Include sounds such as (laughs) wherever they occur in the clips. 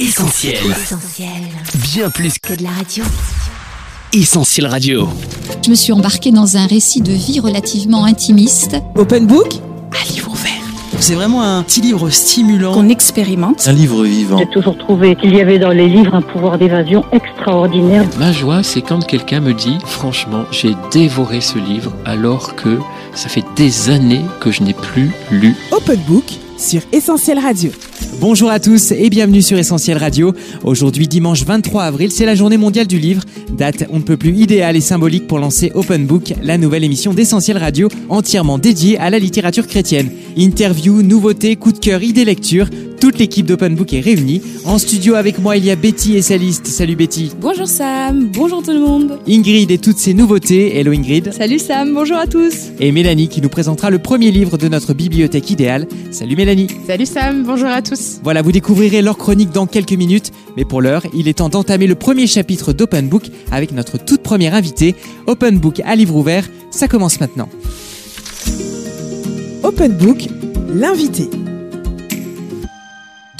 Essentiel. Bien plus que que de la radio. Essentiel Radio. Je me suis embarquée dans un récit de vie relativement intimiste. Open Book, Un livre ouvert. c'est vraiment un petit livre stimulant. qu'on expérimente. Un livre vivant. J'ai toujours trouvé qu'il y avait dans les livres un pouvoir d'évasion extraordinaire. Ma joie, c'est quand quelqu'un me dit, franchement, j'ai dévoré ce livre alors que ça fait des années que je n'ai plus lu. Open Book? Sur Essentiel Radio. Bonjour à tous et bienvenue sur Essentiel Radio. Aujourd'hui dimanche 23 avril, c'est la journée mondiale du livre. Date on ne peut plus idéale et symbolique pour lancer Open Book, la nouvelle émission d'Essentiel Radio entièrement dédiée à la littérature chrétienne. Interviews, nouveautés, coups de cœur, idées lecture, toute l'équipe d'Open Book est réunie. En studio avec moi, il y a Betty et Saliste. Salut Betty. Bonjour Sam, bonjour tout le monde. Ingrid et toutes ses nouveautés. Hello Ingrid. Salut Sam, bonjour à tous. Et Mélanie qui nous présentera le premier livre de notre bibliothèque idéale. Salut Mélanie. Salut Sam, bonjour à tous. Voilà, vous découvrirez leur chronique dans quelques minutes, mais pour l'heure, il est temps d'entamer le premier chapitre d'Open Book avec notre toute première invitée. Open Book à livre ouvert, ça commence maintenant. Open Book, l'invité.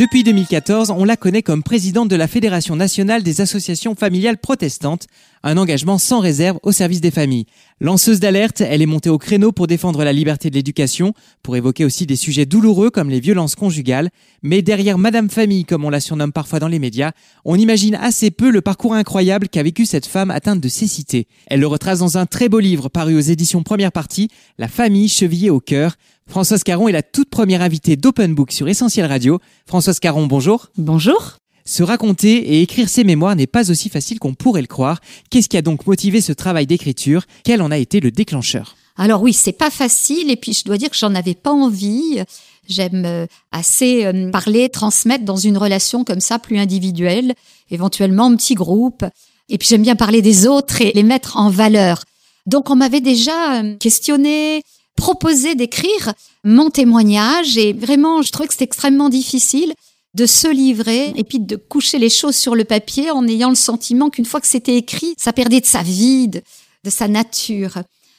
Depuis 2014, on la connaît comme présidente de la Fédération nationale des associations familiales protestantes, un engagement sans réserve au service des familles. Lanceuse d'alerte, elle est montée au créneau pour défendre la liberté de l'éducation, pour évoquer aussi des sujets douloureux comme les violences conjugales. Mais derrière Madame Famille, comme on la surnomme parfois dans les médias, on imagine assez peu le parcours incroyable qu'a vécu cette femme atteinte de cécité. Elle le retrace dans un très beau livre paru aux éditions première partie, La famille chevillée au cœur. Françoise Caron est la toute première invitée d'Open Book sur Essentiel Radio. Françoise Caron, bonjour. Bonjour. Se raconter et écrire ses mémoires n'est pas aussi facile qu'on pourrait le croire. Qu'est-ce qui a donc motivé ce travail d'écriture? Quel en a été le déclencheur? Alors oui, c'est pas facile et puis je dois dire que j'en avais pas envie. J'aime euh, assez euh, parler, transmettre dans une relation comme ça plus individuelle, éventuellement en petit groupe. Et puis j'aime bien parler des autres et les mettre en valeur. Donc on m'avait déjà euh, questionné, proposé d'écrire mon témoignage et vraiment je trouvais que c'était extrêmement difficile de se livrer et puis de coucher les choses sur le papier en ayant le sentiment qu'une fois que c'était écrit, ça perdait de sa vie, de, sa nature.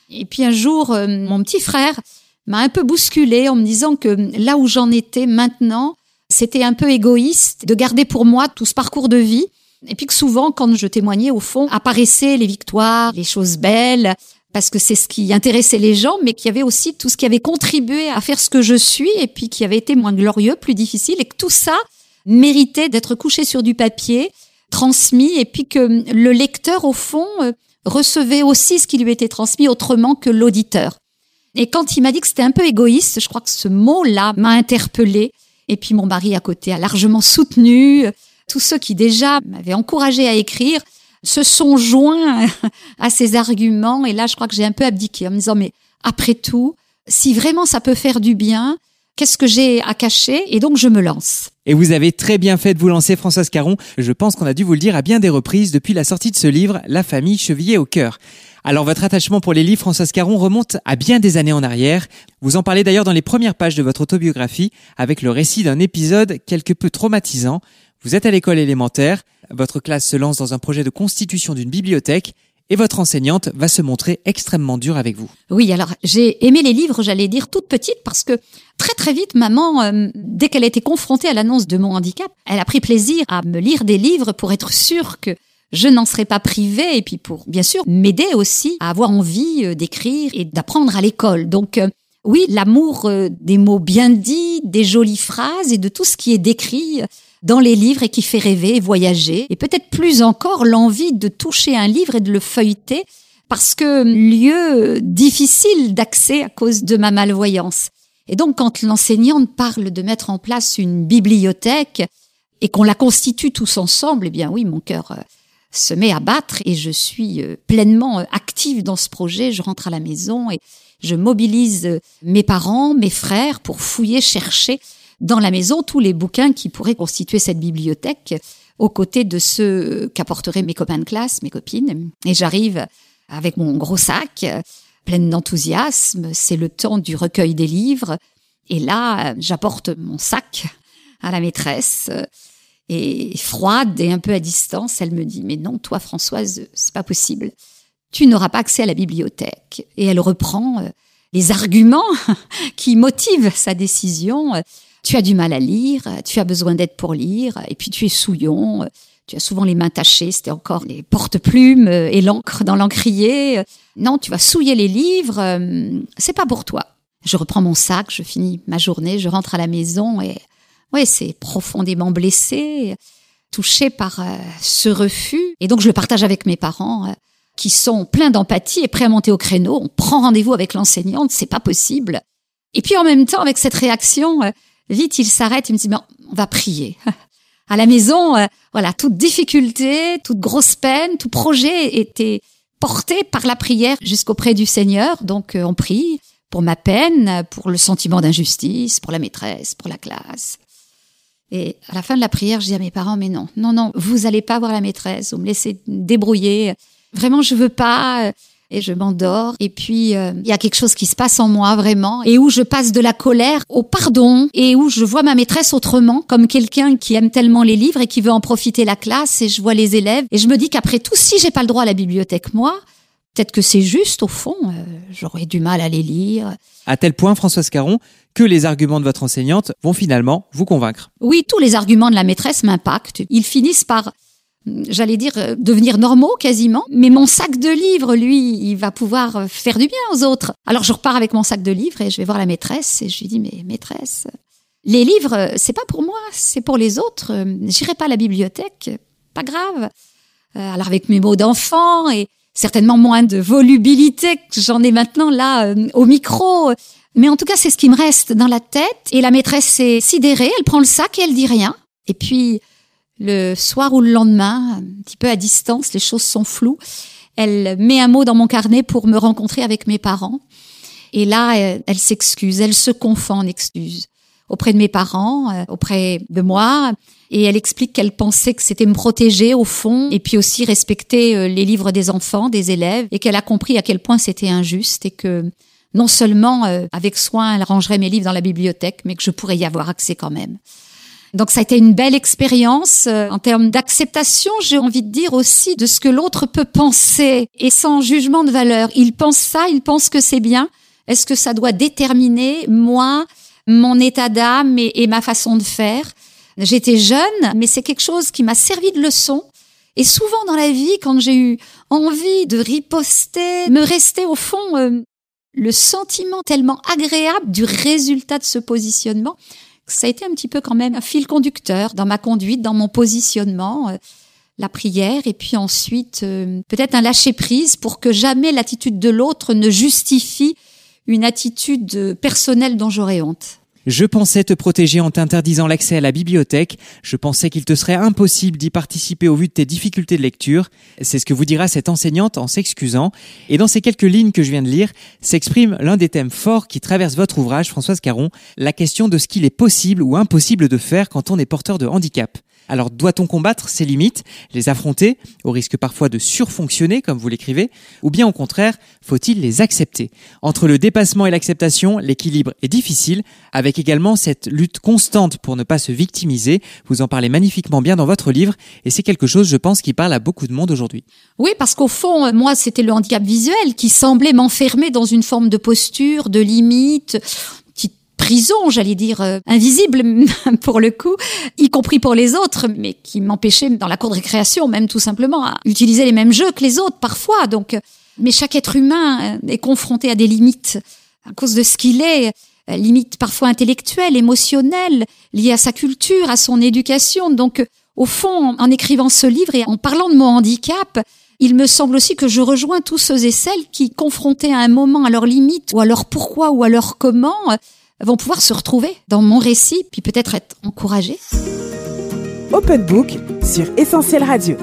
Et puis un jour, euh, mon petit frère m'a un peu bousculé en me disant que là où j'en étais maintenant, c'était un peu égoïste de garder pour moi tout ce parcours de vie. Et puis que souvent, quand je témoignais, au fond, apparaissaient les victoires, les choses belles, parce que c'est ce qui intéressait les gens, mais qu'il y avait aussi tout ce qui avait contribué à faire ce que je suis, et puis qui avait été moins glorieux, plus difficile, et que tout ça méritait d'être couché sur du papier, transmis, et puis que le lecteur, au fond, euh, recevait aussi ce qui lui était transmis autrement que l'auditeur. Et quand il m'a dit que c'était un peu égoïste, je crois que ce mot-là m'a interpellée. Et puis mon mari à côté a largement soutenu. Tous ceux qui déjà m'avaient encouragé à écrire se sont joints à ces arguments. Et là, je crois que j'ai un peu abdiqué en me disant, mais après tout, si vraiment ça peut faire du bien, qu'est-ce que j'ai à cacher? Et donc, je me lance. Et vous avez très bien fait de vous lancer, Françoise Caron. Je pense qu'on a dû vous le dire à bien des reprises depuis la sortie de ce livre, La famille chevillée au cœur. Alors votre attachement pour les livres, Françoise Caron, remonte à bien des années en arrière. Vous en parlez d'ailleurs dans les premières pages de votre autobiographie, avec le récit d'un épisode quelque peu traumatisant. Vous êtes à l'école élémentaire, votre classe se lance dans un projet de constitution d'une bibliothèque, et votre enseignante va se montrer extrêmement dure avec vous. Oui, alors j'ai aimé les livres, j'allais dire toute petite, parce que très très vite, maman, euh, dès qu'elle a été confrontée à l'annonce de mon handicap, elle a pris plaisir à me lire des livres pour être sûre que je n'en serais pas privée, et puis pour, bien sûr, m'aider aussi à avoir envie euh, d'écrire et d'apprendre à l'école. Donc euh, oui, l'amour des mots bien dits, des jolies phrases et de tout ce qui est décrit dans les livres et qui fait rêver, voyager, et peut-être plus encore l'envie de toucher un livre et de le feuilleter, parce que lieu difficile d'accès à cause de ma malvoyance. Et donc quand l'enseignante parle de mettre en place une bibliothèque et qu'on la constitue tous ensemble, eh bien oui, mon cœur euh, se met à battre et je suis euh, pleinement euh, active dans ce projet. Je rentre à la maison et je mobilise mes parents, mes frères pour fouiller, chercher dans la maison tous les bouquins qui pourraient constituer cette bibliothèque aux côtés de ceux qu'apporteraient mes copains de classe, mes copines. Et j'arrive avec mon gros sac, euh, pleine d'enthousiasme. C'est le temps du recueil des livres. Et là, euh, j'apporte mon sac à la maîtresse. euh, Et froide et un peu à distance, elle me dit, mais non, toi, Françoise, c'est pas possible. Tu n'auras pas accès à la bibliothèque. Et elle reprend euh, les arguments (laughs) qui motivent sa décision. Tu as du mal à lire, tu as besoin d'aide pour lire, et puis tu es souillon, tu as souvent les mains tachées, c'était encore les porte-plumes et l'encre dans l'encrier. Non, tu vas souiller les livres, c'est pas pour toi. Je reprends mon sac, je finis ma journée, je rentre à la maison et ouais, c'est profondément blessé, touché par euh, ce refus. Et donc je le partage avec mes parents euh, qui sont pleins d'empathie et prêts à monter au créneau. On prend rendez-vous avec l'enseignante, c'est pas possible. Et puis en même temps, avec cette réaction, euh, vite il s'arrête, il me dit bon, on va prier. (laughs) à la maison, voilà, toute difficulté, toute grosse peine, tout projet était porté par la prière jusqu'auprès du Seigneur. Donc on prie pour ma peine, pour le sentiment d'injustice, pour la maîtresse, pour la classe. Et à la fin de la prière, je dis à mes parents, mais non, non, non, vous allez pas voir la maîtresse, vous me laissez débrouiller. Vraiment, je veux pas. Et je m'endors. Et puis, euh, il y a quelque chose qui se passe en moi, vraiment, et où je passe de la colère au pardon, et où je vois ma maîtresse autrement, comme quelqu'un qui aime tellement les livres et qui veut en profiter la classe, et je vois les élèves. Et je me dis qu'après tout, si j'ai pas le droit à la bibliothèque, moi, Peut-être que c'est juste, au fond, euh, j'aurais du mal à les lire. À tel point, Françoise Caron, que les arguments de votre enseignante vont finalement vous convaincre. Oui, tous les arguments de la maîtresse m'impactent. Ils finissent par, j'allais dire, euh, devenir normaux quasiment. Mais mon sac de livres, lui, il va pouvoir euh, faire du bien aux autres. Alors je repars avec mon sac de livres et je vais voir la maîtresse et je lui dis, mais maîtresse, les livres, c'est pas pour moi, c'est pour les autres. J'irai pas à la bibliothèque, pas grave. Alors avec mes mots d'enfant et certainement moins de volubilité que j'en ai maintenant là euh, au micro. Mais en tout cas, c'est ce qui me reste dans la tête. Et la maîtresse est sidérée, elle prend le sac et elle dit rien. Et puis, le soir ou le lendemain, un petit peu à distance, les choses sont floues, elle met un mot dans mon carnet pour me rencontrer avec mes parents. Et là, elle, s'excuse, elle se confond en excuses auprès de mes parents, euh, auprès de moi et elle explique qu'elle pensait que c'était me protéger au fond et puis aussi respecter euh, les livres des enfants, des élèves et qu'elle a compris à quel point c'était injuste et que non seulement euh, avec soin elle rangerait mes livres dans la bibliothèque mais que je pourrais y avoir accès quand même. Donc ça a été une belle expérience euh, en termes d'acceptation, j'ai envie de dire aussi de ce que l'autre peut penser et sans jugement de valeur. Il pense ça, il pense que c'est bien. Est-ce que ça doit déterminer moi, mon état d'âme et, ma façon de faire? J'étais jeune, mais c'est quelque chose qui m'a servi de leçon. Et souvent dans la vie, quand j'ai eu envie de riposter, me restait au fond euh, le sentiment tellement agréable du résultat de ce positionnement, ça a été un petit peu quand même un fil conducteur dans ma conduite, dans mon positionnement, euh, la prière, et puis ensuite euh, peut-être un lâcher prise pour que jamais l'attitude de l'autre ne justifie une attitude personnelle dont j'aurais honte. Je pensais te protéger en t'interdisant l'accès à la bibliothèque. Je pensais qu'il te serait impossible d'y participer au vu de tes difficultés de lecture. C'est ce que vous dira cette enseignante en s'excusant. Et dans ces quelques lignes que je viens de lire, s'exprime l'un des thèmes forts qui traverse votre ouvrage, Françoise Caron, la question de ce qu'il est possible ou impossible de faire quand on est porteur de handicap. Alors doit-on combattre ces limites, les affronter, au risque parfois de surfonctionner, comme vous l'écrivez, ou bien au contraire, faut-il les accepter? Entre le dépassement et l'acceptation, l'équilibre est difficile, avec également cette lutte constante pour ne pas se victimiser. Vous en parlez magnifiquement bien dans votre livre, et c'est quelque chose, je pense, qui parle à beaucoup de monde aujourd'hui. Oui, parce qu'au fond, moi, c'était le handicap visuel qui semblait m'enfermer dans une forme de posture, de limite, prison, j'allais dire, euh, invisible (laughs) pour le coup, y compris pour les autres, mais qui m'empêchait dans la cour de récréation même tout simplement à utiliser les mêmes jeux que les autres parfois. Donc, euh, mais chaque être humain euh, est confronté à des limites à cause de ce qu'il est, limites parfois intellectuelles, émotionnelles, liées à sa culture, à son éducation. Donc, au fond, en écrivant ce livre et en parlant de mon handicap, il me semble aussi que je rejoins tous ceux et celles qui, confrontés à un moment à leurs limites ou à leur pourquoi ou à leur comment, vont pouvoir se retrouver dans mon récit, puis peut-être être encouragés. Open Book sur Essentiel Radio.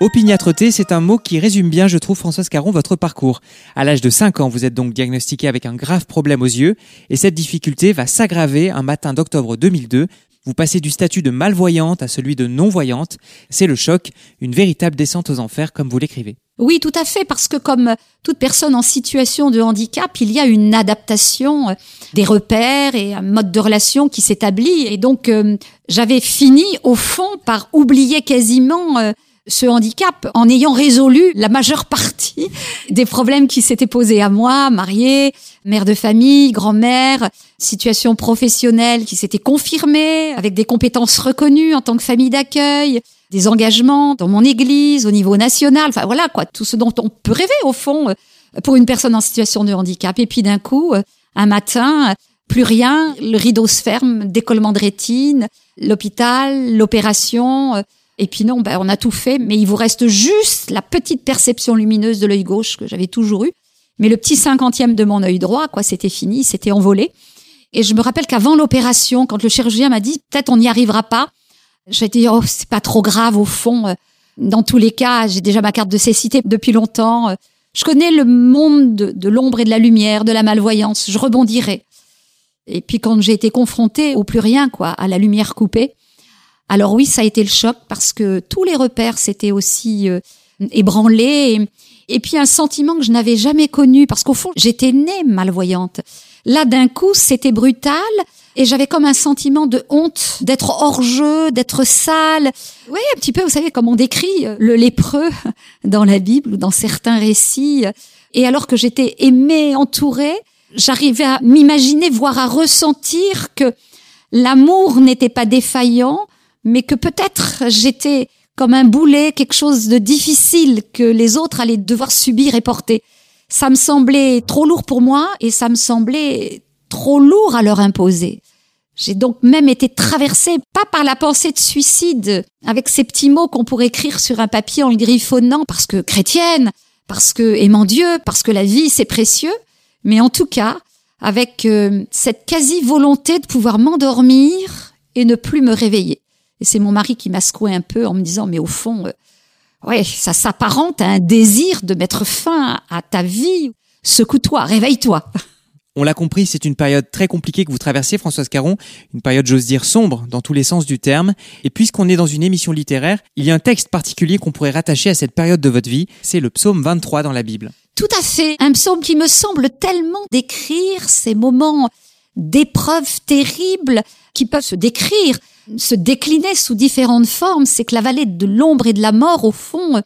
Opiniâtreté, c'est un mot qui résume bien, je trouve, Françoise Caron, votre parcours. À l'âge de 5 ans, vous êtes donc diagnostiqué avec un grave problème aux yeux, et cette difficulté va s'aggraver un matin d'octobre 2002. Vous passez du statut de malvoyante à celui de non-voyante. C'est le choc, une véritable descente aux enfers, comme vous l'écrivez. Oui, tout à fait, parce que comme toute personne en situation de handicap, il y a une adaptation euh, des repères et un mode de relation qui s'établit. Et donc, euh, j'avais fini, au fond, par oublier quasiment euh, ce handicap en ayant résolu la majeure (laughs) partie des problèmes qui s'étaient posés à moi, mariée, mère de famille, grand-mère, situation professionnelle qui s'était confirmée avec des compétences reconnues en tant que famille d'accueil, des engagements dans mon église au niveau national, enfin voilà quoi, tout ce dont on peut rêver au fond euh, pour une personne en situation de handicap. Et puis d'un coup, euh, un matin, plus rien, le rideau se ferme, décollement de rétine, l'hôpital, l'opération. Euh, et puis non, ben, on a tout fait, mais il vous reste juste la petite perception lumineuse de l'œil gauche que j'avais toujours eu. Mais le petit cinquantième de mon œil droit, quoi, c'était fini, c'était envolé. Et je me rappelle qu'avant l'opération, quand le chirurgien m'a dit peut-être on n'y arrivera pas, j'ai dit oh c'est pas trop grave au fond. Euh, dans tous les cas, j'ai déjà ma carte de cécité depuis longtemps. Euh, je connais le monde de, l'ombre et de la lumière, de la malvoyance. Je rebondirai. Et puis quand j'ai été confrontée au plus rien, quoi, à la lumière coupée, alors oui, ça a été le choc parce que tous les repères s'étaient aussi euh, ébranlés. Et, puis un sentiment que je n'avais jamais connu parce qu'au fond, j'étais née malvoyante. Là, d'un coup, c'était brutal et j'avais comme un sentiment de honte d'être hors jeu, d'être sale. Oui, un petit peu, vous savez, comme on décrit euh, le lépreux (laughs) dans la Bible ou dans certains récits. Et alors que j'étais aimée, entourée, j'arrivais à m'imaginer, voire à ressentir que l'amour n'était pas défaillant, mais que peut-être j'étais comme un boulet, quelque chose de difficile que les autres allaient devoir subir et porter. Ça me semblait trop lourd pour moi et ça me semblait trop lourd à leur imposer. J'ai donc même été traversée, pas par la pensée de suicide, avec ces petits mots qu'on pourrait écrire sur un papier en le griffonnant, parce que chrétienne, parce que aimant Dieu, parce que la vie c'est précieux, mais en tout cas, avec euh, cette quasi-volonté de pouvoir m'endormir et ne plus me réveiller. Et c'est mon mari qui m'a secoué un peu en me disant, mais au fond, euh, ouais, ça s'apparente à un désir de mettre fin à ta vie. Secoue-toi, réveille-toi. On l'a compris, c'est une période très compliquée que vous traversez, Françoise Caron, une période, j'ose dire, sombre dans tous les sens du terme. Et puisqu'on est dans une émission littéraire, il y a un texte particulier qu'on pourrait rattacher à cette période de votre vie, c'est le psaume 23 dans la Bible. Tout à fait, un psaume qui me semble tellement décrire ces moments d'épreuves terribles qui peuvent se décrire, se décliner sous différentes formes. C'est que la vallée de l'ombre et de la mort, au fond,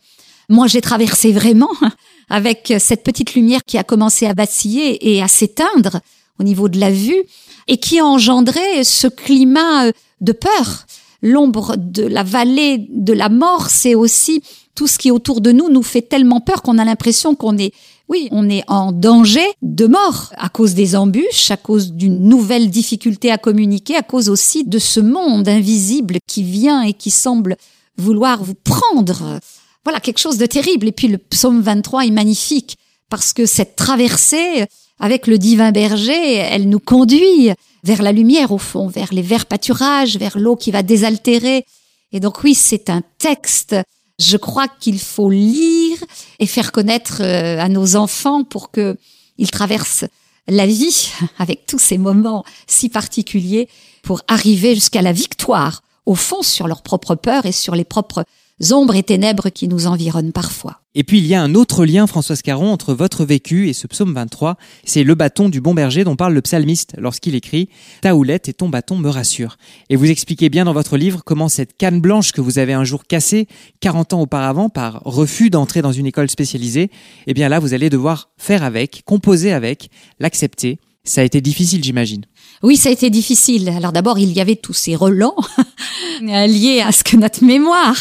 moi j'ai traversé vraiment (laughs) avec cette petite lumière qui a commencé à vaciller et à s'éteindre au niveau de la vue et qui a engendré ce climat de peur. L'ombre de la vallée de la mort, c'est aussi tout ce qui autour de nous nous fait tellement peur qu'on a l'impression qu'on est, oui, on est en danger de mort à cause des embûches, à cause d'une nouvelle difficulté à communiquer, à cause aussi de ce monde invisible qui vient et qui semble vouloir vous prendre. Voilà, quelque chose de terrible. Et puis le psaume 23 est magnifique parce que cette traversée avec le divin berger, elle nous conduit vers la lumière au fond, vers les verts pâturages, vers l'eau qui va désaltérer. Et donc oui, c'est un texte je crois qu'il faut lire et faire connaître euh, à nos enfants pour que ils traversent la vie (laughs) avec tous ces moments si particuliers pour arriver jusqu'à la victoire au fond sur leur propre peur et sur les propres ombres et ténèbres qui nous environnent parfois. Et puis il y a un autre lien, Françoise Caron, entre votre vécu et ce psaume 23. C'est le bâton du bon berger dont parle le psalmiste lorsqu'il écrit Ta houlette et ton bâton me rassurent. Et vous expliquez bien dans votre livre comment cette canne blanche que vous avez un jour cassée 40 ans auparavant par refus d'entrer dans une école spécialisée, eh bien là vous allez devoir faire avec, composer avec, l'accepter. Ça a été difficile, j'imagine. Oui, ça a été difficile. Alors d'abord, il y avait tous ces relents (laughs) liés à ce que notre mémoire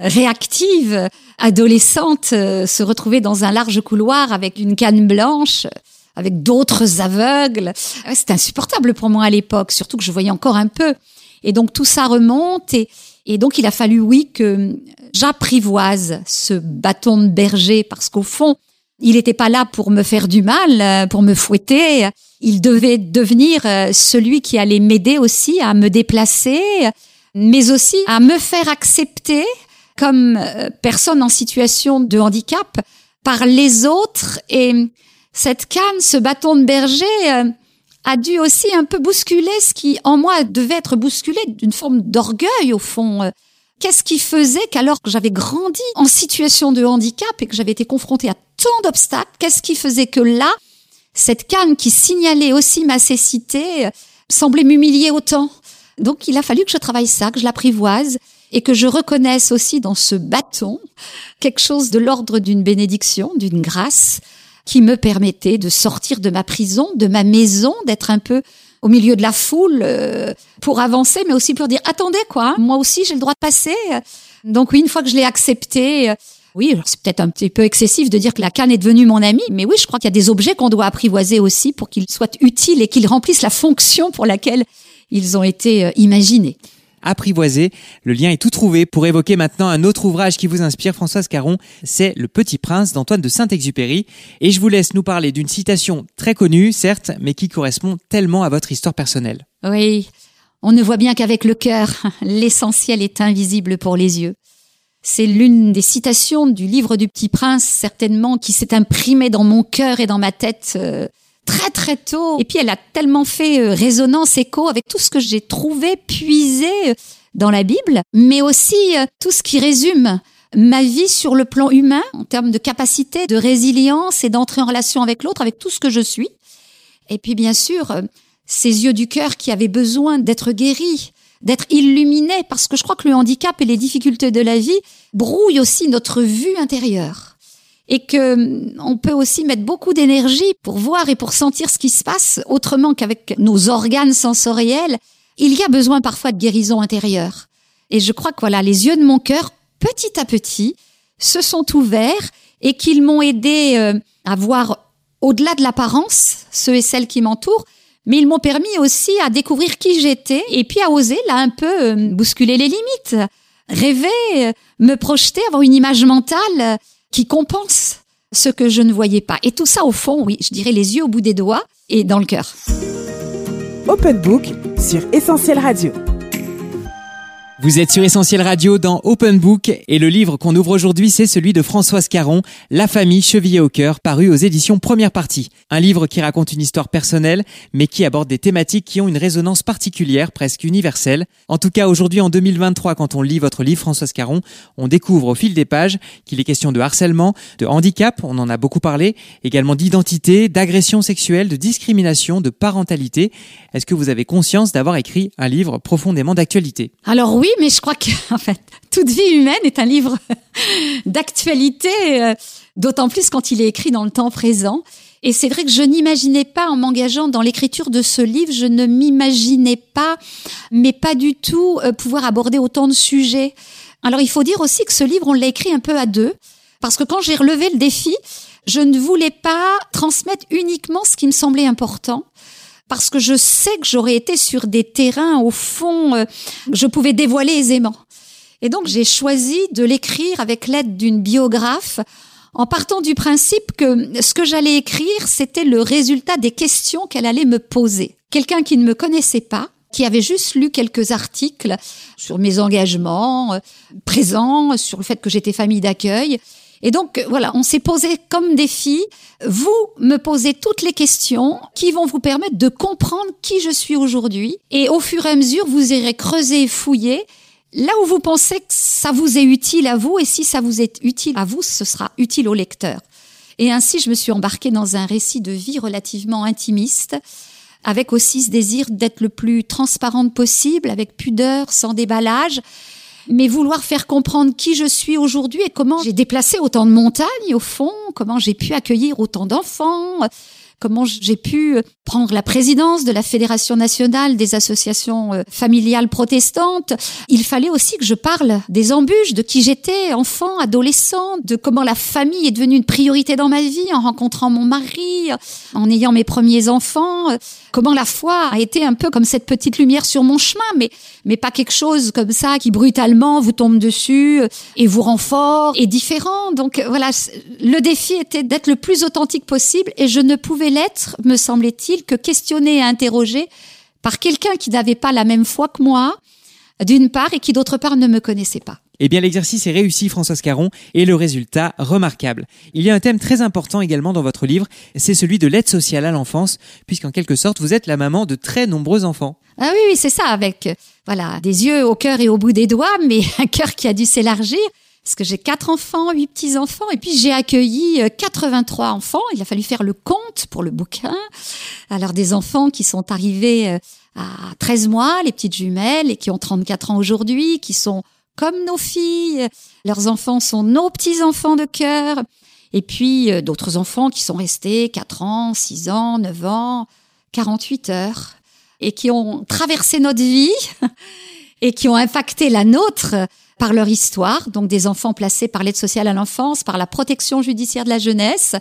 réactive, adolescente, euh, se retrouvait dans un large couloir avec une canne blanche avec d'autres aveugles. C'était insupportable pour moi à l'époque, surtout que je voyais encore un peu. Et donc tout ça remonte et, et donc il a fallu, oui, que j'apprivoise ce bâton de berger parce qu'au fond, il n'était pas là pour me faire du mal, euh, pour me fouetter. Il devait devenir euh, celui qui allait m'aider aussi à me déplacer, mais aussi à me faire accepter comme euh, personne en situation de handicap par les autres. Et cette canne, ce bâton de berger, a dû aussi un peu bousculer ce qui en moi devait être bousculé d'une forme d'orgueil au fond. Qu'est-ce qui faisait qu'alors que j'avais grandi en situation de handicap et que j'avais été confrontée à tant d'obstacles, qu'est-ce qui faisait que là, cette canne qui signalait aussi ma cécité euh, semblait m'humilier autant? Donc il a fallu que je travaille ça, que je l'apprivoise et que je reconnaisse aussi dans ce bâton quelque chose de l'ordre d'une bénédiction, d'une grâce qui me permettait de sortir de ma prison, de ma maison, d'être un peu au milieu de la foule euh, pour avancer, mais aussi pour dire attendez quoi, moi aussi j'ai le droit de passer. Donc oui, une fois que je l'ai accepté, euh, oui, c'est peut-être un petit peu excessif de dire que la canne est devenue mon ami, mais oui, je crois qu'il y a des objets qu'on doit apprivoiser aussi pour qu'ils soient utiles et qu'ils remplissent la fonction pour laquelle ils ont été euh, imaginés apprivoiser. Le lien est tout trouvé pour évoquer maintenant un autre ouvrage qui vous inspire, Françoise Caron. C'est Le Petit Prince d'Antoine de Saint-Exupéry. Et je vous laisse nous parler d'une citation très connue, certes, mais qui correspond tellement à votre histoire personnelle. Oui. On ne voit bien qu'avec le cœur, (laughs) l'essentiel est invisible pour les yeux. C'est l'une des citations du livre du Petit Prince, certainement, qui s'est imprimée dans mon cœur et dans ma tête euh, très très tôt. Et puis elle a tellement fait euh, résonance, écho avec tout ce que j'ai trouvé, puisé euh, dans la Bible, mais aussi euh, tout ce qui résume ma vie sur le plan humain, en termes de capacité, de résilience et d'entrer en relation avec l'autre, avec tout ce que je suis. Et puis bien sûr, ces yeux du cœur qui avaient besoin d'être guéris, d'être illuminés, parce que je crois que le handicap et les difficultés de la vie brouillent aussi notre vue intérieure et que hum, on peut aussi mettre beaucoup d'énergie pour voir et pour sentir ce qui se passe autrement qu'avec nos organes sensoriels. Il y a besoin parfois de guérison intérieure. Et je crois que voilà, les yeux de mon cœur, petit à petit, se sont ouverts et qu'ils m'ont aidé euh, à voir au-delà de l'apparence ceux et celles qui m'entourent, mais ils m'ont permis aussi à découvrir qui j'étais et puis à oser là un peu euh, bousculer les limites, rêver, euh, me projeter, avoir une image mentale qui compense ce que je ne voyais pas. Et tout ça, au fond, oui, je dirais les yeux au bout des doigts et dans le cœur. Open Book sur Essentiel Radio. Vous êtes sur Essentiel Radio dans Open Book et le livre qu'on ouvre aujourd'hui c'est celui de Françoise Caron, La famille chevillée au cœur, paru aux éditions Première Partie. Un livre qui raconte une histoire personnelle mais qui aborde des thématiques qui ont une résonance particulière, presque universelle. En tout cas aujourd'hui en 2023 quand on lit votre livre Françoise Caron, on découvre au fil des pages qu'il est question de harcèlement, de handicap, on en a beaucoup parlé, également d'identité, d'agression sexuelle, de discrimination, de parentalité. Est-ce que vous avez conscience d'avoir écrit un livre profondément d'actualité? Alors oui, mais je crois que, (laughs) en fait, toute vie humaine est un livre (laughs) d'actualité, euh, d'autant plus quand il est écrit dans le temps présent. Et c'est vrai que je n'imaginais pas, en m'engageant dans l'écriture de ce livre, je ne m'imaginais pas, mais pas du tout, euh, pouvoir aborder autant de sujets. Alors il faut dire aussi que ce livre, on l'a écrit un peu à deux, parce que quand j'ai relevé le défi, je ne voulais pas transmettre uniquement ce qui me semblait important, parce que je sais que j'aurais été sur des terrains au fond, euh, je pouvais dévoiler aisément. Et donc j'ai choisi de l'écrire avec l'aide d'une biographe en partant du principe que ce que j'allais écrire, c'était le résultat des questions qu'elle allait me poser. Quelqu'un qui ne me connaissait pas, qui avait juste lu quelques articles sur mes engagements euh, présents, sur le fait que j'étais famille d'accueil, et donc, voilà, on s'est posé comme défi, vous me posez toutes les questions qui vont vous permettre de comprendre qui je suis aujourd'hui. Et au fur et à mesure, vous irez creuser et fouiller là où vous pensez que ça vous est utile à vous. Et si ça vous est utile à vous, ce sera utile au lecteur. Et ainsi, je me suis embarquée dans un récit de vie relativement intimiste avec aussi ce désir d'être le plus transparente possible, avec pudeur, sans déballage, mais vouloir faire comprendre qui je suis aujourd'hui et comment j'ai déplacé autant de montagnes au fond, comment j'ai pu accueillir autant d'enfants, comment j'ai pu prendre la présidence de la Fédération nationale des associations euh, familiales protestantes. Il fallait aussi que je parle des embûches, de qui j'étais, enfant, adolescent, de comment la famille est devenue une priorité dans ma vie en rencontrant mon mari, en ayant mes premiers enfants, comment la foi a été un peu comme cette petite lumière sur mon chemin, mais, mais pas quelque chose comme ça qui brutalement vous tombe dessus et vous rend fort et différent. Donc voilà, le défi était d'être le plus authentique possible et je ne pouvais l'être, me semblait-il, que questionné et interrogé par quelqu'un qui n'avait pas la même foi que moi, d'une part, et qui d'autre part ne me connaissait pas. Eh bien, l'exercice est réussi, Françoise Caron, et le résultat remarquable. Il y a un thème très important également dans votre livre, c'est celui de l'aide sociale à l'enfance, puisqu'en quelque sorte, vous êtes la maman de très nombreux enfants. Ah oui, oui, c'est ça, avec, voilà, des yeux au cœur et au bout des doigts, mais (laughs) un cœur qui a dû s'élargir parce que j'ai quatre enfants, huit petits-enfants, et puis j'ai accueilli 83 euh, enfants. Il a fallu faire le compte pour le bouquin. Alors des enfants qui sont arrivés euh, à 13 mois, les petites jumelles, et qui ont 34 ans aujourd'hui, qui sont comme nos filles. Leurs enfants sont nos petits-enfants de cœur. Et puis euh, d'autres enfants qui sont restés 4 ans, 6 ans, 9 ans, 48 heures et qui ont traversé notre vie (laughs) et qui ont impacté la nôtre par leur histoire, donc des enfants placés par l'aide sociale à l'enfance, par la protection judiciaire de la jeunesse,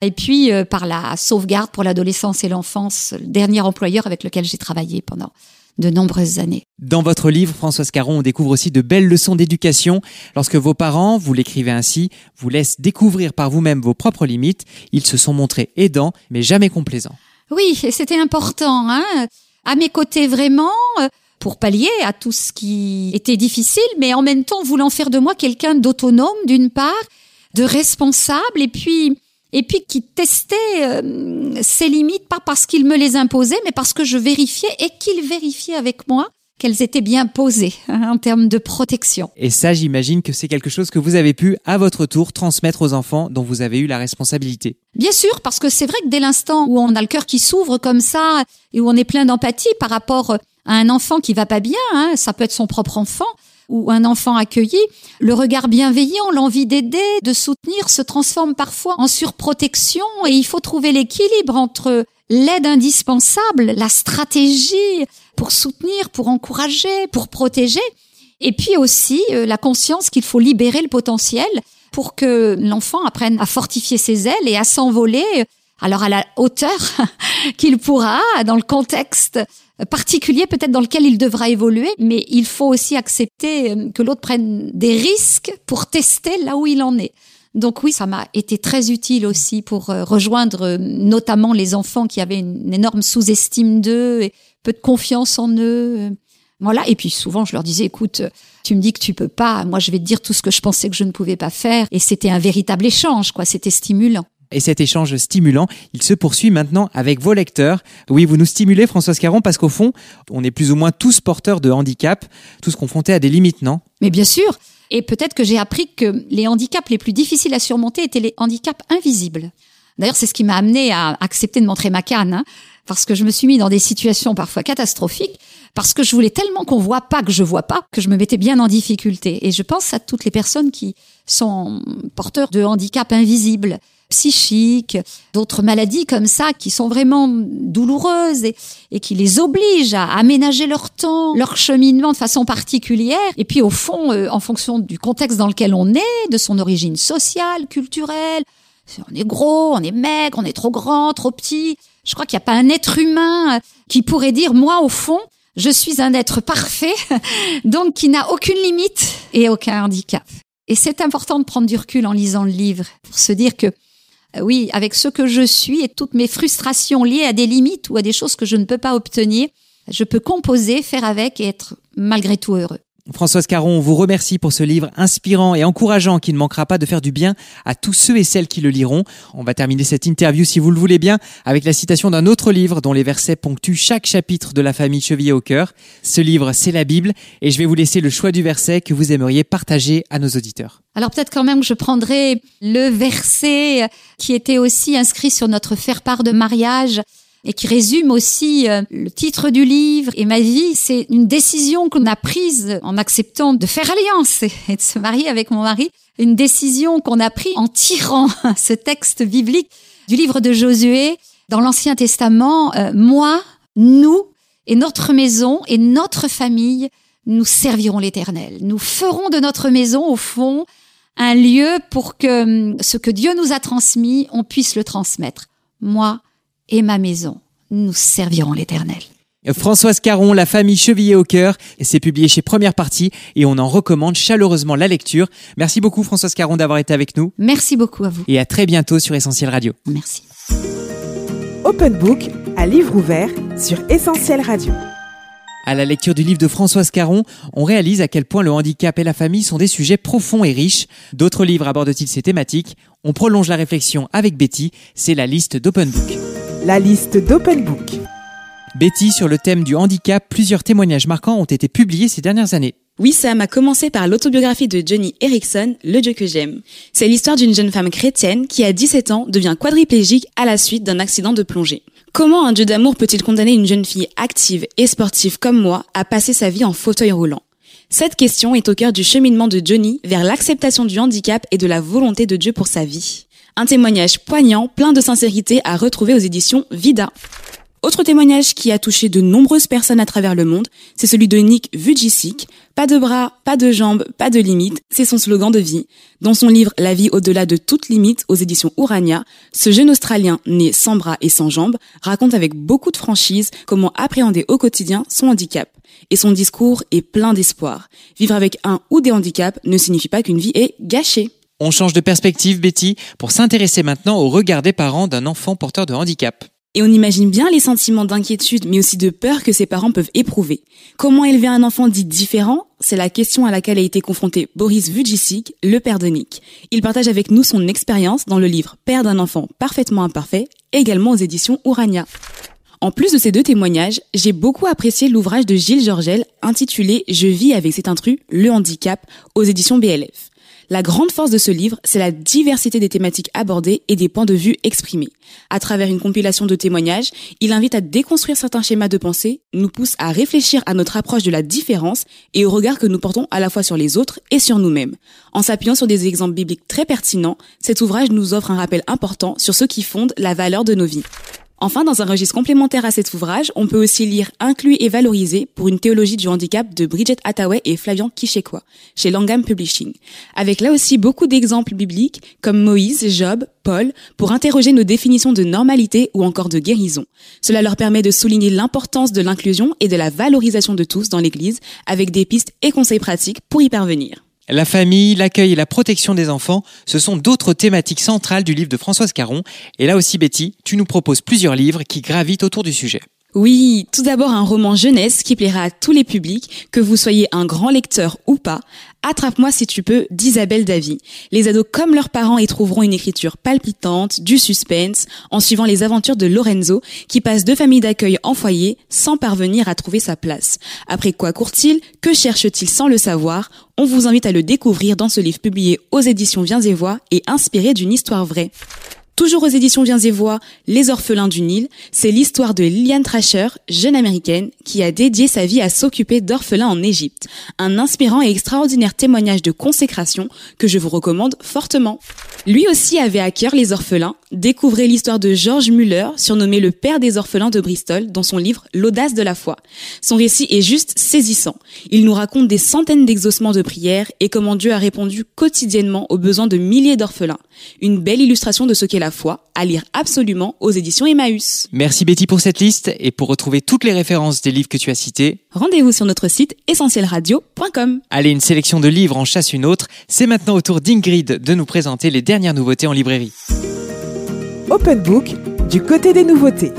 et puis euh, par la sauvegarde pour l'adolescence et l'enfance, le dernier employeur avec lequel j'ai travaillé pendant de nombreuses années. Dans votre livre, Françoise Caron, on découvre aussi de belles leçons d'éducation. Lorsque vos parents, vous l'écrivez ainsi, vous laissent découvrir par vous-même vos propres limites, ils se sont montrés aidants, mais jamais complaisants. Oui, et c'était important. Hein à mes côtés vraiment, euh, pour pallier à tout ce qui était difficile, mais en même temps voulant faire de moi quelqu'un d'autonome d'une part, de responsable, et puis et puis qui testait euh, ses limites pas parce qu'il me les imposait, mais parce que je vérifiais et qu'il vérifiait avec moi qu'elles étaient bien posées hein, en termes de protection. Et ça, j'imagine que c'est quelque chose que vous avez pu, à votre tour, transmettre aux enfants dont vous avez eu la responsabilité. Bien sûr, parce que c'est vrai que dès l'instant où on a le cœur qui s'ouvre comme ça et où on est plein d'empathie par rapport un enfant qui va pas bien, hein, ça peut être son propre enfant, ou un enfant accueilli, le regard bienveillant, l'envie d'aider, de soutenir se transforme parfois en surprotection et il faut trouver l'équilibre entre l'aide indispensable, la stratégie pour soutenir, pour encourager, pour protéger, et puis aussi euh, la conscience qu'il faut libérer le potentiel pour que l'enfant apprenne à fortifier ses ailes et à s'envoler. Alors à la hauteur (laughs) qu'il pourra dans le contexte particulier peut-être dans lequel il devra évoluer, mais il faut aussi accepter euh, que l'autre prenne des risques pour tester là où il en est. Donc oui, ça m'a été très utile aussi pour euh, rejoindre euh, notamment les enfants qui avaient une énorme sous-estime d'eux et peu de confiance en eux. Voilà. Et puis souvent, je leur disais, écoute, tu me dis que tu peux pas. Moi, je vais te dire tout ce que je pensais que je ne pouvais pas faire. Et c'était un véritable échange, quoi. C'était stimulant. Et cet échange stimulant, il se poursuit maintenant avec vos lecteurs. Oui, vous nous stimulez, Françoise Caron, parce qu'au fond, on est plus ou moins tous porteurs de handicap, tous confrontés à des limites, non? Mais bien sûr. Et peut-être que j'ai appris que les handicaps les plus difficiles à surmonter étaient les handicaps invisibles. D'ailleurs, c'est ce qui m'a amené à accepter de montrer ma canne, hein, parce que je me suis mis dans des situations parfois catastrophiques, parce que je voulais tellement qu'on voit pas que je vois pas, que je me mettais bien en difficulté. Et je pense à toutes les personnes qui sont porteurs de handicaps invisibles psychiques, d'autres maladies comme ça qui sont vraiment douloureuses et, qui les obligent à aménager leur temps, leur cheminement de façon particulière. Et puis au fond, euh, en fonction du contexte dans lequel on est, de son origine sociale, culturelle, on est gros, on est maigre, on est trop grand, trop petit. Je crois qu'il n'y a pas un être humain qui pourrait dire, moi, au fond, je suis un être parfait, (laughs) donc qui n'a aucune limite et aucun handicap. Et c'est important de prendre du recul en lisant le livre pour se dire que euh, oui, avec ce que je suis et toutes mes frustrations liées à des limites ou à des choses que je ne peux pas obtenir, je peux composer, faire avec et être malgré tout heureux. Françoise Caron, on vous remercie pour ce livre inspirant et encourageant qui ne manquera pas de faire du bien à tous ceux et celles qui le liront. On va terminer cette interview, si vous le voulez bien, avec la citation d'un autre livre dont les versets ponctuent chaque chapitre de la famille Chevillé au cœur. Ce livre, c'est la Bible, et je vais vous laisser le choix du verset que vous aimeriez partager à nos auditeurs. Alors peut-être quand même que je prendrai le verset qui était aussi inscrit sur notre faire-part de mariage et qui résume aussi euh, le titre du livre et ma vie. C'est une décision qu'on a prise en acceptant de faire alliance (laughs) et de se marier avec mon mari. Une décision qu'on a prise en tirant (laughs) ce texte biblique du livre de Josué dans l'Ancien Testament. Euh, moi, nous et notre maison et notre famille, nous servirons l'Éternel. Nous ferons de notre maison, au fond, un lieu pour que hum, ce que Dieu nous a transmis, on puisse le transmettre. Moi, et ma maison, nous servirons l'Éternel. Françoise Caron, La famille chevillée au cœur, c'est publié chez Première Partie et on en recommande chaleureusement la lecture. Merci beaucoup Françoise Caron d'avoir été avec nous. Merci beaucoup à vous. Et à très bientôt sur Essentiel Radio. Merci. Open Book, à livre ouvert sur Essentiel Radio. À la lecture du livre de Françoise Caron, on réalise à quel point le handicap et la famille sont des sujets profonds et riches. D'autres livres abordent-ils ces thématiques? On prolonge la réflexion avec Betty, c'est la liste d'Open Book la liste d'Open Book. Betty, sur le thème du handicap, plusieurs témoignages marquants ont été publiés ces dernières années. Oui, Sam a commencé par l'autobiographie de Johnny Erickson, Le Dieu que j'aime. C'est l'histoire d'une jeune femme chrétienne qui, à 17 ans, devient quadriplégique à la suite d'un accident de plongée. Comment un Dieu d'amour peut-il condamner une jeune fille active et sportive comme moi à passer sa vie en fauteuil roulant? Cette question est au cœur du cheminement de Johnny vers l'acceptation du handicap et de la volonté de Dieu pour sa vie. Un témoignage poignant, plein de sincérité à retrouver aux éditions Vida. Autre témoignage qui a touché de nombreuses personnes à travers le monde, c'est celui de Nick Vujicic. Pas de bras, pas de jambes, pas de limites, c'est son slogan de vie. Dans son livre La vie au-delà de toute limite aux éditions Urania, ce jeune Australien né sans bras et sans jambes raconte avec beaucoup de franchise comment appréhender au quotidien son handicap. Et son discours est plein d'espoir. Vivre avec un ou des handicaps ne signifie pas qu'une vie est gâchée. On change de perspective, Betty, pour s'intéresser maintenant au regard des parents d'un enfant porteur de handicap. Et on imagine bien les sentiments d'inquiétude, mais aussi de peur que ses parents peuvent éprouver. Comment élever un enfant dit différent? C'est la question à laquelle a été confronté Boris Vujicic, le père de Nick. Il partage avec nous son expérience dans le livre Père d'un enfant parfaitement imparfait, également aux éditions Urania. En plus de ces deux témoignages, j'ai beaucoup apprécié l'ouvrage de Gilles Georgel intitulé Je vis avec cet intrus, le handicap, aux éditions BLF. La grande force de ce livre, c'est la diversité des thématiques abordées et des points de vue exprimés. À travers une compilation de témoignages, il invite à déconstruire certains schémas de pensée, nous pousse à réfléchir à notre approche de la différence et au regard que nous portons à la fois sur les autres et sur nous-mêmes. En s'appuyant sur des exemples bibliques très pertinents, cet ouvrage nous offre un rappel important sur ce qui fonde la valeur de nos vies. Enfin, dans un registre complémentaire à cet ouvrage, on peut aussi lire Inclus et valorisé pour une théologie du handicap de Bridget Hathaway et Flavian Kichekois chez Langham Publishing. Avec là aussi beaucoup d'exemples bibliques comme Moïse, Job, Paul pour interroger nos définitions de normalité ou encore de guérison. Cela leur permet de souligner l'importance de l'inclusion et de la valorisation de tous dans l'église avec des pistes et conseils pratiques pour y parvenir. La famille, l'accueil et la protection des enfants, ce sont d'autres thématiques centrales du livre de Françoise Caron. Et là aussi, Betty, tu nous proposes plusieurs livres qui gravitent autour du sujet. Oui, tout d'abord un roman jeunesse qui plaira à tous les publics, que vous soyez un grand lecteur ou pas. Attrape-moi si tu peux d'Isabelle Davy. Les ados comme leurs parents y trouveront une écriture palpitante, du suspense, en suivant les aventures de Lorenzo, qui passe de famille d'accueil en foyer sans parvenir à trouver sa place. Après quoi court-il? Que cherche-t-il sans le savoir? On vous invite à le découvrir dans ce livre publié aux éditions Viens et Voix et inspiré d'une histoire vraie. Toujours aux éditions Viens et Voix, Les Orphelins du Nil, c'est l'histoire de Liliane Trasher, jeune américaine, qui a dédié sa vie à s'occuper d'orphelins en Égypte. Un inspirant et extraordinaire témoignage de consécration que je vous recommande fortement. Lui aussi avait à cœur les orphelins. Découvrez l'histoire de George Muller, surnommé le père des orphelins de Bristol, dans son livre L'audace de la foi. Son récit est juste saisissant. Il nous raconte des centaines d'exaucements de prières et comment Dieu a répondu quotidiennement aux besoins de milliers d'orphelins. Une belle illustration de ce qu'est la foi, à lire absolument aux éditions Emmaüs. Merci Betty pour cette liste et pour retrouver toutes les références des livres que tu as cités. Rendez-vous sur notre site essentielradio.com. Allez, une sélection de livres en chasse une autre. C'est maintenant au tour d'Ingrid de nous présenter les dernières nouveautés en librairie. Open Book, du côté des nouveautés.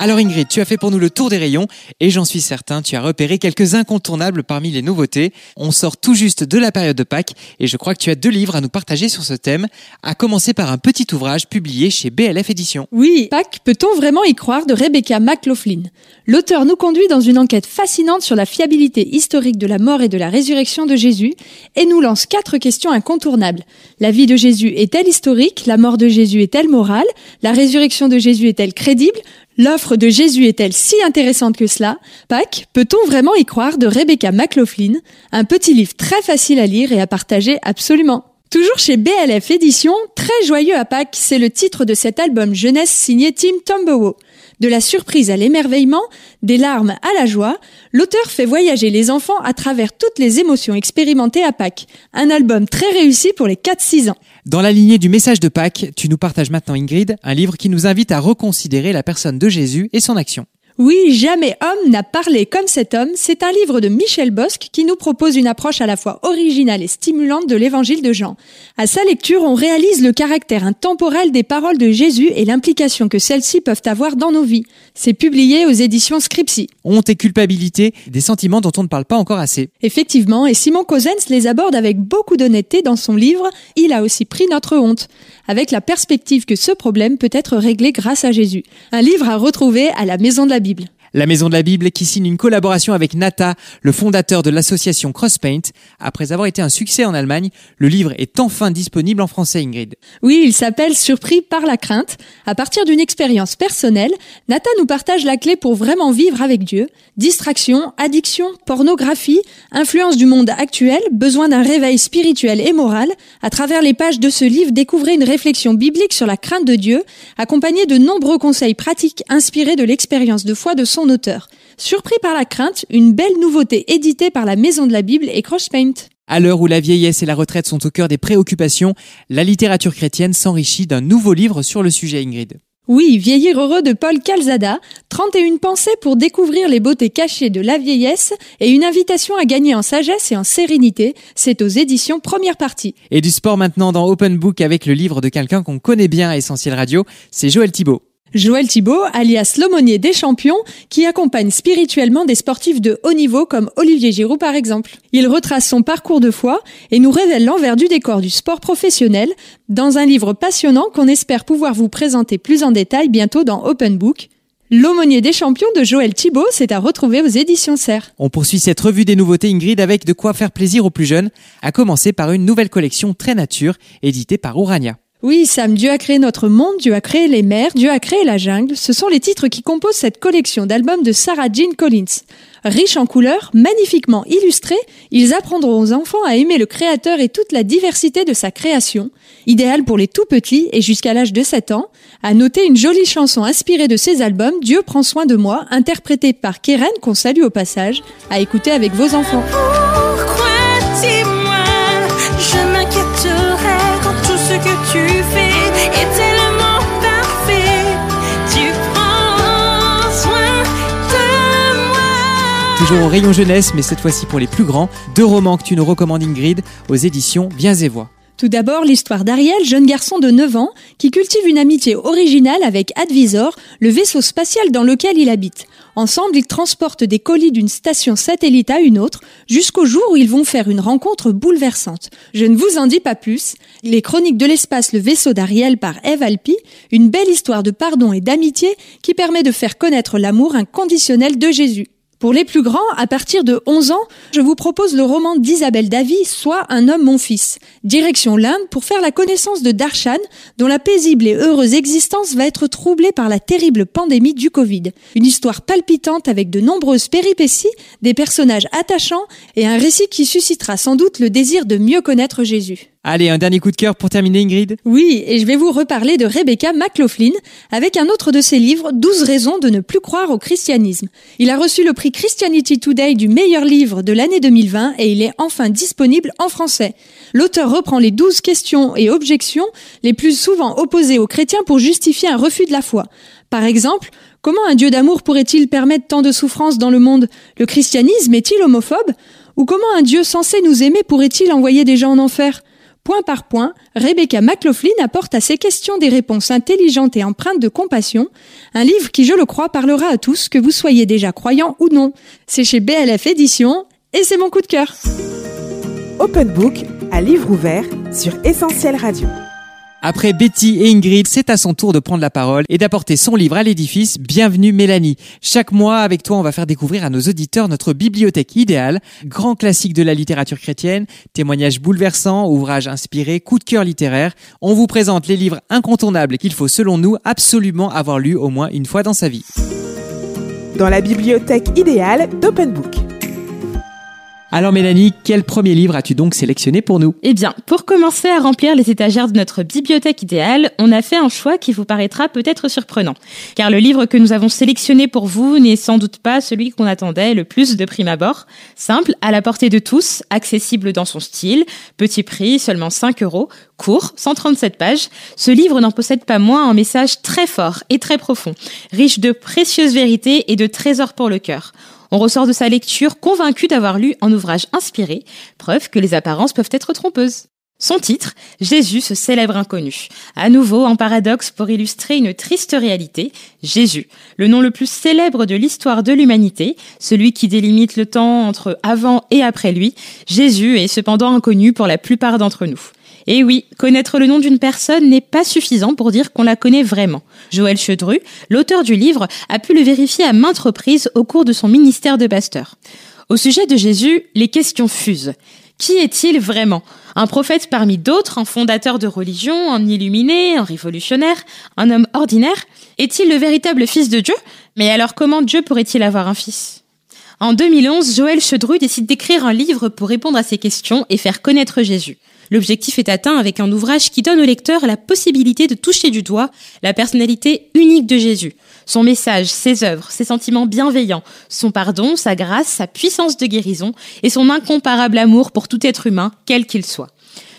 Alors Ingrid, tu as fait pour nous le tour des rayons et j'en suis certain, tu as repéré quelques incontournables parmi les nouveautés. On sort tout juste de la période de Pâques et je crois que tu as deux livres à nous partager sur ce thème, à commencer par un petit ouvrage publié chez BLF Éditions. Oui, Pâques, peut-on vraiment y croire de Rebecca McLaughlin? L'auteur nous conduit dans une enquête fascinante sur la fiabilité historique de la mort et de la résurrection de Jésus et nous lance quatre questions incontournables. La vie de Jésus est-elle historique? La mort de Jésus est-elle morale? La résurrection de Jésus est-elle crédible? L'offre de Jésus est-elle si intéressante que cela? Pâques, peut-on vraiment y croire de Rebecca McLaughlin? Un petit livre très facile à lire et à partager absolument. Toujours chez BLF Éditions, Très joyeux à Pâques, c'est le titre de cet album jeunesse signé Tim Tombow. De la surprise à l'émerveillement, des larmes à la joie, l'auteur fait voyager les enfants à travers toutes les émotions expérimentées à Pâques. Un album très réussi pour les 4-6 ans. Dans la lignée du message de Pâques, tu nous partages maintenant Ingrid, un livre qui nous invite à reconsidérer la personne de Jésus et son action. Oui, jamais homme n'a parlé comme cet homme. C'est un livre de Michel Bosque qui nous propose une approche à la fois originale et stimulante de l'évangile de Jean. À sa lecture, on réalise le caractère intemporel des paroles de Jésus et l'implication que celles-ci peuvent avoir dans nos vies. C'est publié aux éditions Scripsy. Honte et culpabilité, des sentiments dont on ne parle pas encore assez. Effectivement, et Simon Cosens les aborde avec beaucoup d'honnêteté dans son livre Il a aussi pris notre honte, avec la perspective que ce problème peut être réglé grâce à Jésus. Un livre à retrouver à la Maison de la Bible. Bible. La Maison de la Bible qui signe une collaboration avec Nata, le fondateur de l'association Crosspaint. Après avoir été un succès en Allemagne, le livre est enfin disponible en français, Ingrid. Oui, il s'appelle Surpris par la crainte. À partir d'une expérience personnelle, Nata nous partage la clé pour vraiment vivre avec Dieu. Distraction, addiction, pornographie, influence du monde actuel, besoin d'un réveil spirituel et moral. À travers les pages de ce livre, découvrez une réflexion biblique sur la crainte de Dieu, accompagnée de nombreux conseils pratiques inspirés de l'expérience de foi de son auteur. Surpris par la crainte, une belle nouveauté éditée par la Maison de la Bible et Crosspaint. À l'heure où la vieillesse et la retraite sont au cœur des préoccupations, la littérature chrétienne s'enrichit d'un nouveau livre sur le sujet, Ingrid. Oui, Vieillir heureux de Paul Calzada, 31 pensées pour découvrir les beautés cachées de la vieillesse et une invitation à gagner en sagesse et en sérénité, c'est aux éditions première partie. Et du sport maintenant dans Open Book avec le livre de quelqu'un qu'on connaît bien à Essentiel Radio, c'est Joël Thibault. Joël Thibault, alias l'aumônier des champions, qui accompagne spirituellement des sportifs de haut niveau comme Olivier Giroud par exemple. Il retrace son parcours de foi et nous révèle l'envers du décor du sport professionnel dans un livre passionnant qu'on espère pouvoir vous présenter plus en détail bientôt dans Open Book. L'aumônier des champions de Joël Thibault, c'est à retrouver aux éditions Serre. On poursuit cette revue des nouveautés Ingrid avec de quoi faire plaisir aux plus jeunes, à commencer par une nouvelle collection très nature, éditée par Urania. Oui, Sam, Dieu a créé notre monde, Dieu a créé les mers, Dieu a créé la jungle. Ce sont les titres qui composent cette collection d'albums de Sarah Jean Collins. Riches en couleurs, magnifiquement illustrés, ils apprendront aux enfants à aimer le créateur et toute la diversité de sa création. Idéal pour les tout petits et jusqu'à l'âge de 7 ans. À noter une jolie chanson inspirée de ces albums, Dieu prend soin de moi, interprétée par Keren qu'on salue au passage, à écouter avec vos enfants. Tu fais est tellement parfait. Tu prends soin de moi. Toujours au rayon jeunesse, mais cette fois-ci pour les plus grands, deux romans que tu nous recommandes Ingrid aux éditions Viens et Voix. Tout d'abord, l'histoire d'Ariel, jeune garçon de 9 ans, qui cultive une amitié originale avec Advisor, le vaisseau spatial dans lequel il habite. Ensemble, ils transportent des colis d'une station satellite à une autre, jusqu'au jour où ils vont faire une rencontre bouleversante. Je ne vous en dis pas plus. Les Chroniques de l'espace, le vaisseau d'Ariel par Eve Alpi, une belle histoire de pardon et d'amitié qui permet de faire connaître l'amour inconditionnel de Jésus. Pour les plus grands, à partir de 11 ans, je vous propose le roman d'Isabelle Davy, soit Un homme mon fils. Direction l'Inde pour faire la connaissance de Darshan, dont la paisible et heureuse existence va être troublée par la terrible pandémie du Covid. Une histoire palpitante avec de nombreuses péripéties, des personnages attachants et un récit qui suscitera sans doute le désir de mieux connaître Jésus. Allez, un dernier coup de cœur pour terminer, Ingrid Oui, et je vais vous reparler de Rebecca McLaughlin avec un autre de ses livres, 12 raisons de ne plus croire au christianisme. Il a reçu le prix Christianity Today du meilleur livre de l'année 2020 et il est enfin disponible en français. L'auteur reprend les 12 questions et objections les plus souvent opposées aux chrétiens pour justifier un refus de la foi. Par exemple, comment un Dieu d'amour pourrait-il permettre tant de souffrances dans le monde? Le christianisme est-il homophobe? Ou comment un Dieu censé nous aimer pourrait-il envoyer des gens en enfer? Point par point, Rebecca McLaughlin apporte à ces questions des réponses intelligentes et empreintes de compassion, un livre qui, je le crois, parlera à tous, que vous soyez déjà croyant ou non. C'est chez BLF Édition, et c'est mon coup de cœur. Open Book, à livre ouvert, sur Essentiel Radio. Après Betty et Ingrid, c'est à son tour de prendre la parole et d'apporter son livre à l'édifice. Bienvenue Mélanie. Chaque mois, avec toi, on va faire découvrir à nos auditeurs notre bibliothèque idéale, grand classique de la littérature chrétienne, témoignages bouleversants, ouvrages inspirés, coups de cœur littéraires. On vous présente les livres incontournables qu'il faut, selon nous, absolument avoir lu au moins une fois dans sa vie. Dans la bibliothèque idéale d'Open Book. Alors Mélanie, quel premier livre as-tu donc sélectionné pour nous? Eh bien, pour commencer à remplir les étagères de notre bibliothèque idéale, on a fait un choix qui vous paraîtra peut-être surprenant. Car le livre que nous avons sélectionné pour vous n'est sans doute pas celui qu'on attendait le plus de prime abord. Simple, à la portée de tous, accessible dans son style, petit prix, seulement 5 euros, court, 137 pages, ce livre n'en possède pas moins un message très fort et très profond, riche de précieuses vérités et de trésors pour le cœur. On ressort de sa lecture convaincu d'avoir lu un ouvrage inspiré, preuve que les apparences peuvent être trompeuses. Son titre, Jésus, ce célèbre inconnu. À nouveau, un paradoxe pour illustrer une triste réalité. Jésus, le nom le plus célèbre de l'histoire de l'humanité, celui qui délimite le temps entre avant et après lui. Jésus est cependant inconnu pour la plupart d'entre nous. Et oui, connaître le nom d'une personne n'est pas suffisant pour dire qu'on la connaît vraiment. Joël Chedru, l'auteur du livre, a pu le vérifier à maintes reprises au cours de son ministère de pasteur. Au sujet de Jésus, les questions fusent. Qui est-il vraiment? Un prophète parmi d'autres, un fondateur de religion, un illuminé, un révolutionnaire, un homme ordinaire? Est-il le véritable fils de Dieu? Mais alors comment Dieu pourrait-il avoir un fils? En 2011, Joël Chedru décide d'écrire un livre pour répondre à ces questions et faire connaître Jésus. L'objectif est atteint avec un ouvrage qui donne au lecteur la possibilité de toucher du doigt la personnalité unique de Jésus, son message, ses œuvres, ses sentiments bienveillants, son pardon, sa grâce, sa puissance de guérison et son incomparable amour pour tout être humain, quel qu'il soit.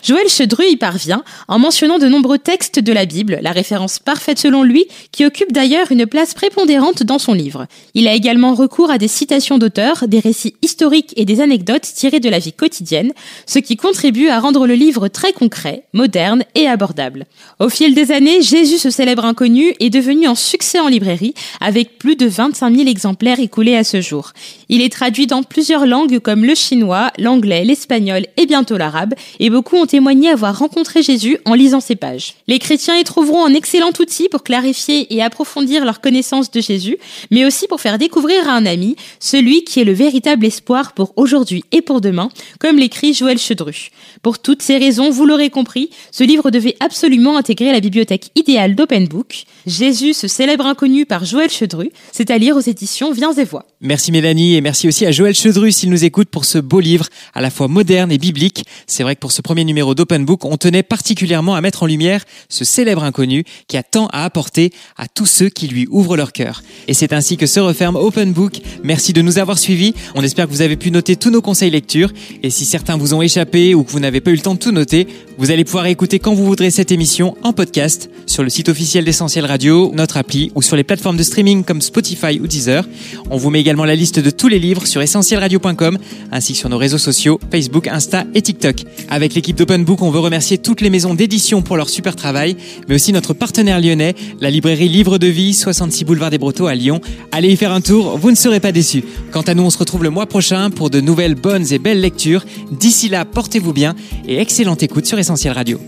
Joël Chedru y parvient en mentionnant de nombreux textes de la Bible, la référence parfaite selon lui, qui occupe d'ailleurs une place prépondérante dans son livre. Il a également recours à des citations d'auteurs, des récits historiques et des anecdotes tirées de la vie quotidienne, ce qui contribue à rendre le livre très concret, moderne et abordable. Au fil des années, Jésus, ce célèbre inconnu, est devenu un succès en librairie, avec plus de 25 000 exemplaires écoulés à ce jour. Il est traduit dans plusieurs langues comme le chinois, l'anglais, l'espagnol et bientôt l'arabe, et beaucoup ont témoigné avoir rencontré Jésus en lisant ces pages. Les chrétiens y trouveront un excellent outil pour clarifier et approfondir leur connaissance de Jésus, mais aussi pour faire découvrir à un ami celui qui est le véritable espoir pour aujourd'hui et pour demain, comme l'écrit Joël Chedru. Pour toutes ces raisons, vous l'aurez compris, ce livre devait absolument intégrer la bibliothèque idéale d'Open Book. Jésus, ce célèbre inconnu par Joël Chedru, c'est à lire aux éditions Viens et Voix. Merci Mélanie et merci aussi à Joël Chedru s'il nous écoute pour ce beau livre à la fois moderne et biblique. C'est vrai que pour ce premier numéro d'Open Book, on tenait particulièrement à mettre en lumière ce célèbre inconnu qui a tant à apporter à tous ceux qui lui ouvrent leur cœur. Et c'est ainsi que se referme Open Book. Merci de nous avoir suivis. On espère que vous avez pu noter tous nos conseils lecture. Et si certains vous ont échappé ou que vous n'avez pas eu le temps de tout noter, vous allez pouvoir écouter quand vous voudrez cette émission en podcast sur le site officiel d'Essentiel Notre appli ou sur les plateformes de streaming comme Spotify ou Deezer. On vous met également la liste de tous les livres sur essentielradio.com ainsi que sur nos réseaux sociaux Facebook, Insta et TikTok. Avec l'équipe d'Open Book, on veut remercier toutes les maisons d'édition pour leur super travail, mais aussi notre partenaire lyonnais, la librairie Livre de Vie, 66 boulevard des Brotteaux à Lyon. Allez y faire un tour, vous ne serez pas déçus. Quant à nous, on se retrouve le mois prochain pour de nouvelles bonnes et belles lectures. D'ici là, portez-vous bien et excellente écoute sur Essentiel Radio.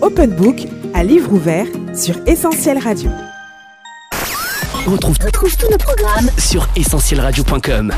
Open Book à livre ouvert sur Essentiel Radio. On retrouve, tous nos programmes sur essentielradio.com.